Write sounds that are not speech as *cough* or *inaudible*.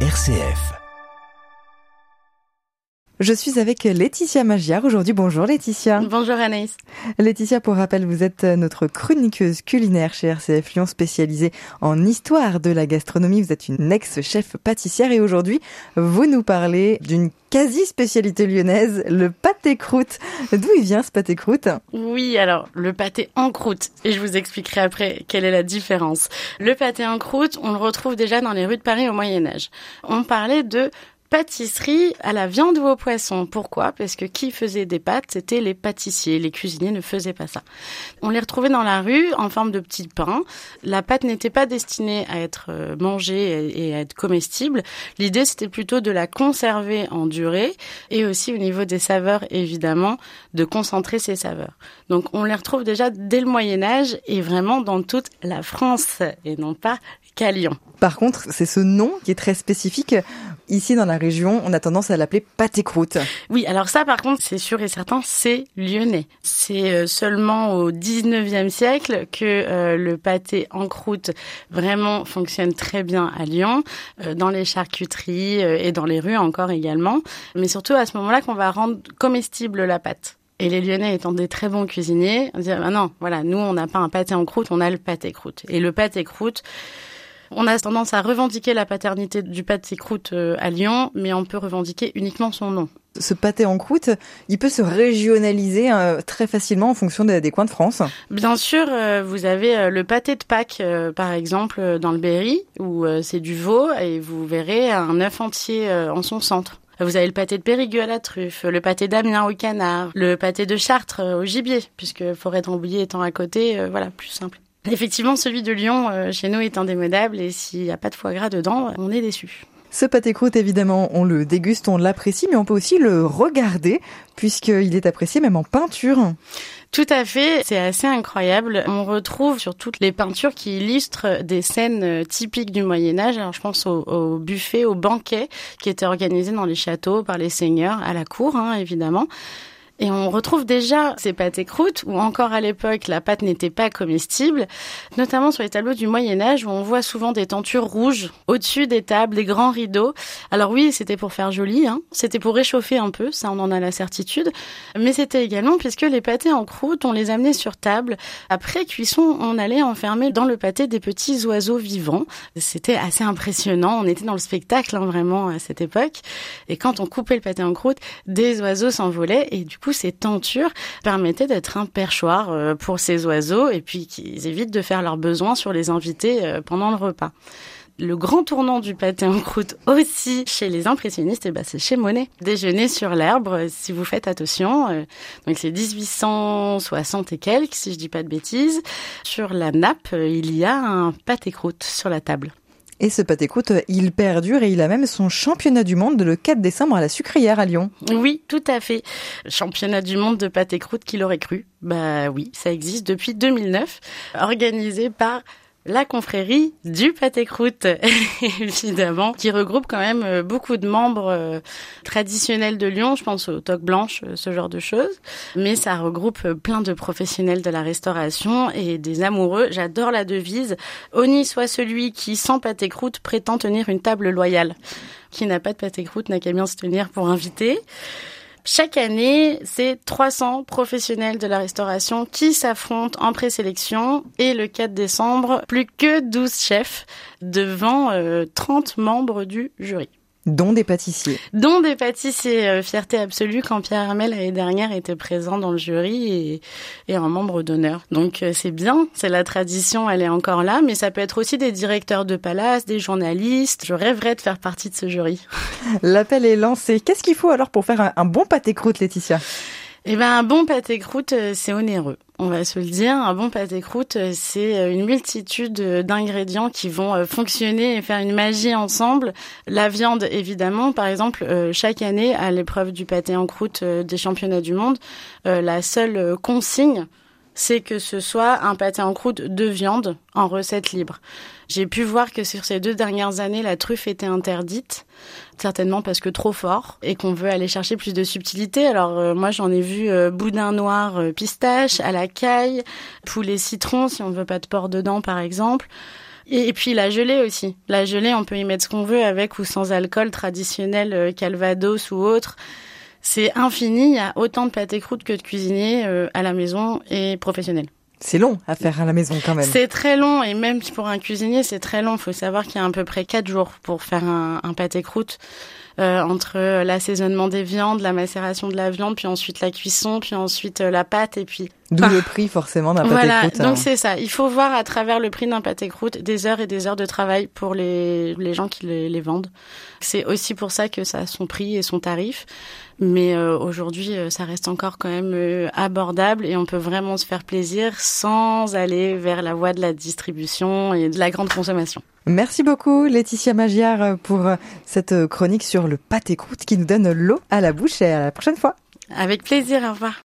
RCF. Je suis avec Laetitia Magiar aujourd'hui. Bonjour Laetitia. Bonjour Anaïs. Laetitia, pour rappel, vous êtes notre chroniqueuse culinaire chez RCF Lyon, spécialisée en histoire de la gastronomie. Vous êtes une ex-chef pâtissière et aujourd'hui, vous nous parlez d'une quasi-spécialité lyonnaise, le pâté croûte. D'où il vient ce pâté croûte? Oui, alors le pâté en croûte, et je vous expliquerai après quelle est la différence. Le pâté en croûte, on le retrouve déjà dans les rues de Paris au Moyen Âge. On parlait de pâtisserie à la viande ou au poisson. Pourquoi? Parce que qui faisait des pâtes, c'était les pâtissiers. Les cuisiniers ne faisaient pas ça. On les retrouvait dans la rue en forme de petits pains. La pâte n'était pas destinée à être euh, mangée et à être comestible. L'idée, c'était plutôt de la conserver en durée et aussi au niveau des saveurs, évidemment, de concentrer ces saveurs. Donc, on les retrouve déjà dès le Moyen Âge et vraiment dans toute la France et non pas qu'à Lyon. Par contre, c'est ce nom qui est très spécifique. Ici, dans la région, on a tendance à l'appeler pâté croûte. Oui, alors ça, par contre, c'est sûr et certain, c'est lyonnais. C'est euh, seulement au 19e siècle que euh, le pâté en croûte vraiment fonctionne très bien à Lyon, euh, dans les charcuteries et dans les rues encore également. Mais surtout à ce moment-là qu'on va rendre comestible la pâte. Et les Lyonnais étant des très bons cuisiniers, on dit ah non, voilà, nous on n'a pas un pâté en croûte, on a le pâté croûte. Et le pâté croûte, on a tendance à revendiquer la paternité du pâté croûte euh, à Lyon, mais on peut revendiquer uniquement son nom. Ce pâté en croûte, il peut se régionaliser euh, très facilement en fonction des, coins de France. Bien sûr, euh, vous avez le pâté de Pâques, par exemple, dans le Berry, où c'est du veau, et vous verrez un œuf entier en son centre. Vous avez le pâté de Périgueux à la truffe, le pâté d'Amiens au canard, le pâté de Chartres au gibier, puisque Forêt de étant à côté, voilà, plus simple. Effectivement, celui de Lyon, euh, chez nous, est indémodable et s'il n'y a pas de foie gras dedans, on est déçu. Ce pâté croûte, évidemment, on le déguste, on l'apprécie, mais on peut aussi le regarder, puisqu'il est apprécié même en peinture. Tout à fait, c'est assez incroyable. On retrouve sur toutes les peintures qui illustrent des scènes euh, typiques du Moyen Âge. Alors je pense au, au buffet, au banquet qui était organisé dans les châteaux par les seigneurs à la cour, hein, évidemment. Et on retrouve déjà ces pâtes croûtes où encore à l'époque la pâte n'était pas comestible, notamment sur les tableaux du Moyen Âge où on voit souvent des tentures rouges au-dessus des tables, des grands rideaux. Alors oui, c'était pour faire joli, hein. c'était pour réchauffer un peu, ça on en a la certitude, mais c'était également puisque les pâtés en croûte, on les amenait sur table. Après cuisson, on allait enfermer dans le pâté des petits oiseaux vivants. C'était assez impressionnant, on était dans le spectacle hein, vraiment à cette époque. Et quand on coupait le pâté en croûte, des oiseaux s'envolaient et du coup ces tentures permettaient d'être un perchoir euh, pour ces oiseaux et puis qu'ils évitent de faire leurs besoins sur les invités euh, pendant le repas le grand tournant du pâté en croûte aussi chez les impressionnistes, eh ben c'est chez Monet. Déjeuner sur l'herbe, euh, si vous faites attention. Donc c'est 1860 et quelques, si je dis pas de bêtises. Sur la nappe, il y a un pâté croûte sur la table. Et ce pâté croûte, il perdure et il a même son championnat du monde le 4 décembre à la sucrière à Lyon. Oui, tout à fait. Championnat du monde de pâté croûte, qui l'aurait cru Bah oui, ça existe depuis 2009, organisé par la confrérie du pâté croûte, *laughs* évidemment, qui regroupe quand même euh, beaucoup de membres euh, traditionnels de Lyon, je pense aux toques blanches, euh, ce genre de choses. Mais ça regroupe plein de professionnels de la restauration et des amoureux. J'adore la devise. Oni soit celui qui, sans pâté croûte, prétend tenir une table loyale. Qui n'a pas de pâté croûte n'a qu'à bien se tenir pour inviter. Chaque année, c'est 300 professionnels de la restauration qui s'affrontent en présélection et le 4 décembre, plus que 12 chefs devant 30 euh, membres du jury. Dont des pâtissiers. Dont des pâtissiers. Euh, fierté absolue quand Pierre Hermel l'année dernière était présent dans le jury et, et un membre d'honneur. Donc euh, c'est bien, c'est la tradition, elle est encore là, mais ça peut être aussi des directeurs de palace, des journalistes. Je rêverais de faire partie de ce jury. L'appel est lancé. Qu'est-ce qu'il faut alors pour faire un, un bon pâté croûte, Laetitia? Eh ben, un bon pâté croûte, euh, c'est onéreux. On va se le dire. Un bon pâté croûte, euh, c'est euh, une multitude d'ingrédients qui vont fonctionner et faire une magie ensemble. La viande, évidemment. Par exemple, chaque année, à l'épreuve du pâté en croûte des championnats du monde, la seule consigne, c'est que ce soit un pâté en croûte de viande en recette libre. J'ai pu voir que sur ces deux dernières années, la truffe était interdite, certainement parce que trop fort et qu'on veut aller chercher plus de subtilité. Alors euh, moi j'en ai vu euh, boudin noir euh, pistache, à la caille, poulet citron si on ne veut pas de porc dedans par exemple. Et, puis la gelée aussi. La gelée, on peut y mettre ce qu'on veut avec ou sans alcool traditionnel, euh, Calvados ou autre. C'est infini. Il y a autant de pâté croûte que de cuisiniers euh, à la maison et professionnels. C'est long à faire à la maison quand même. C'est très long et même pour un cuisinier, c'est très long. Il faut savoir qu'il y a à peu près quatre jours pour faire un, un pâté croûte. Euh, entre l'assaisonnement des viandes, la macération de la viande, puis ensuite la cuisson, puis ensuite euh, la pâte et puis D'où le prix forcément d'un pâté voilà. Donc hein. c'est ça. Il faut voir à travers le prix d'un pâté croûte des heures et des heures de travail pour les, les gens qui les, les vendent. C'est aussi pour ça que ça a son prix et son tarif. Mais euh, aujourd'hui, euh, ça reste encore quand même euh, abordable et on peut vraiment se faire plaisir sans aller vers la voie de la distribution et de la grande consommation. Merci beaucoup Laetitia Magiard pour cette chronique sur le pâté croûte qui nous donne l'eau à la bouche et à la prochaine fois. Avec plaisir, au revoir.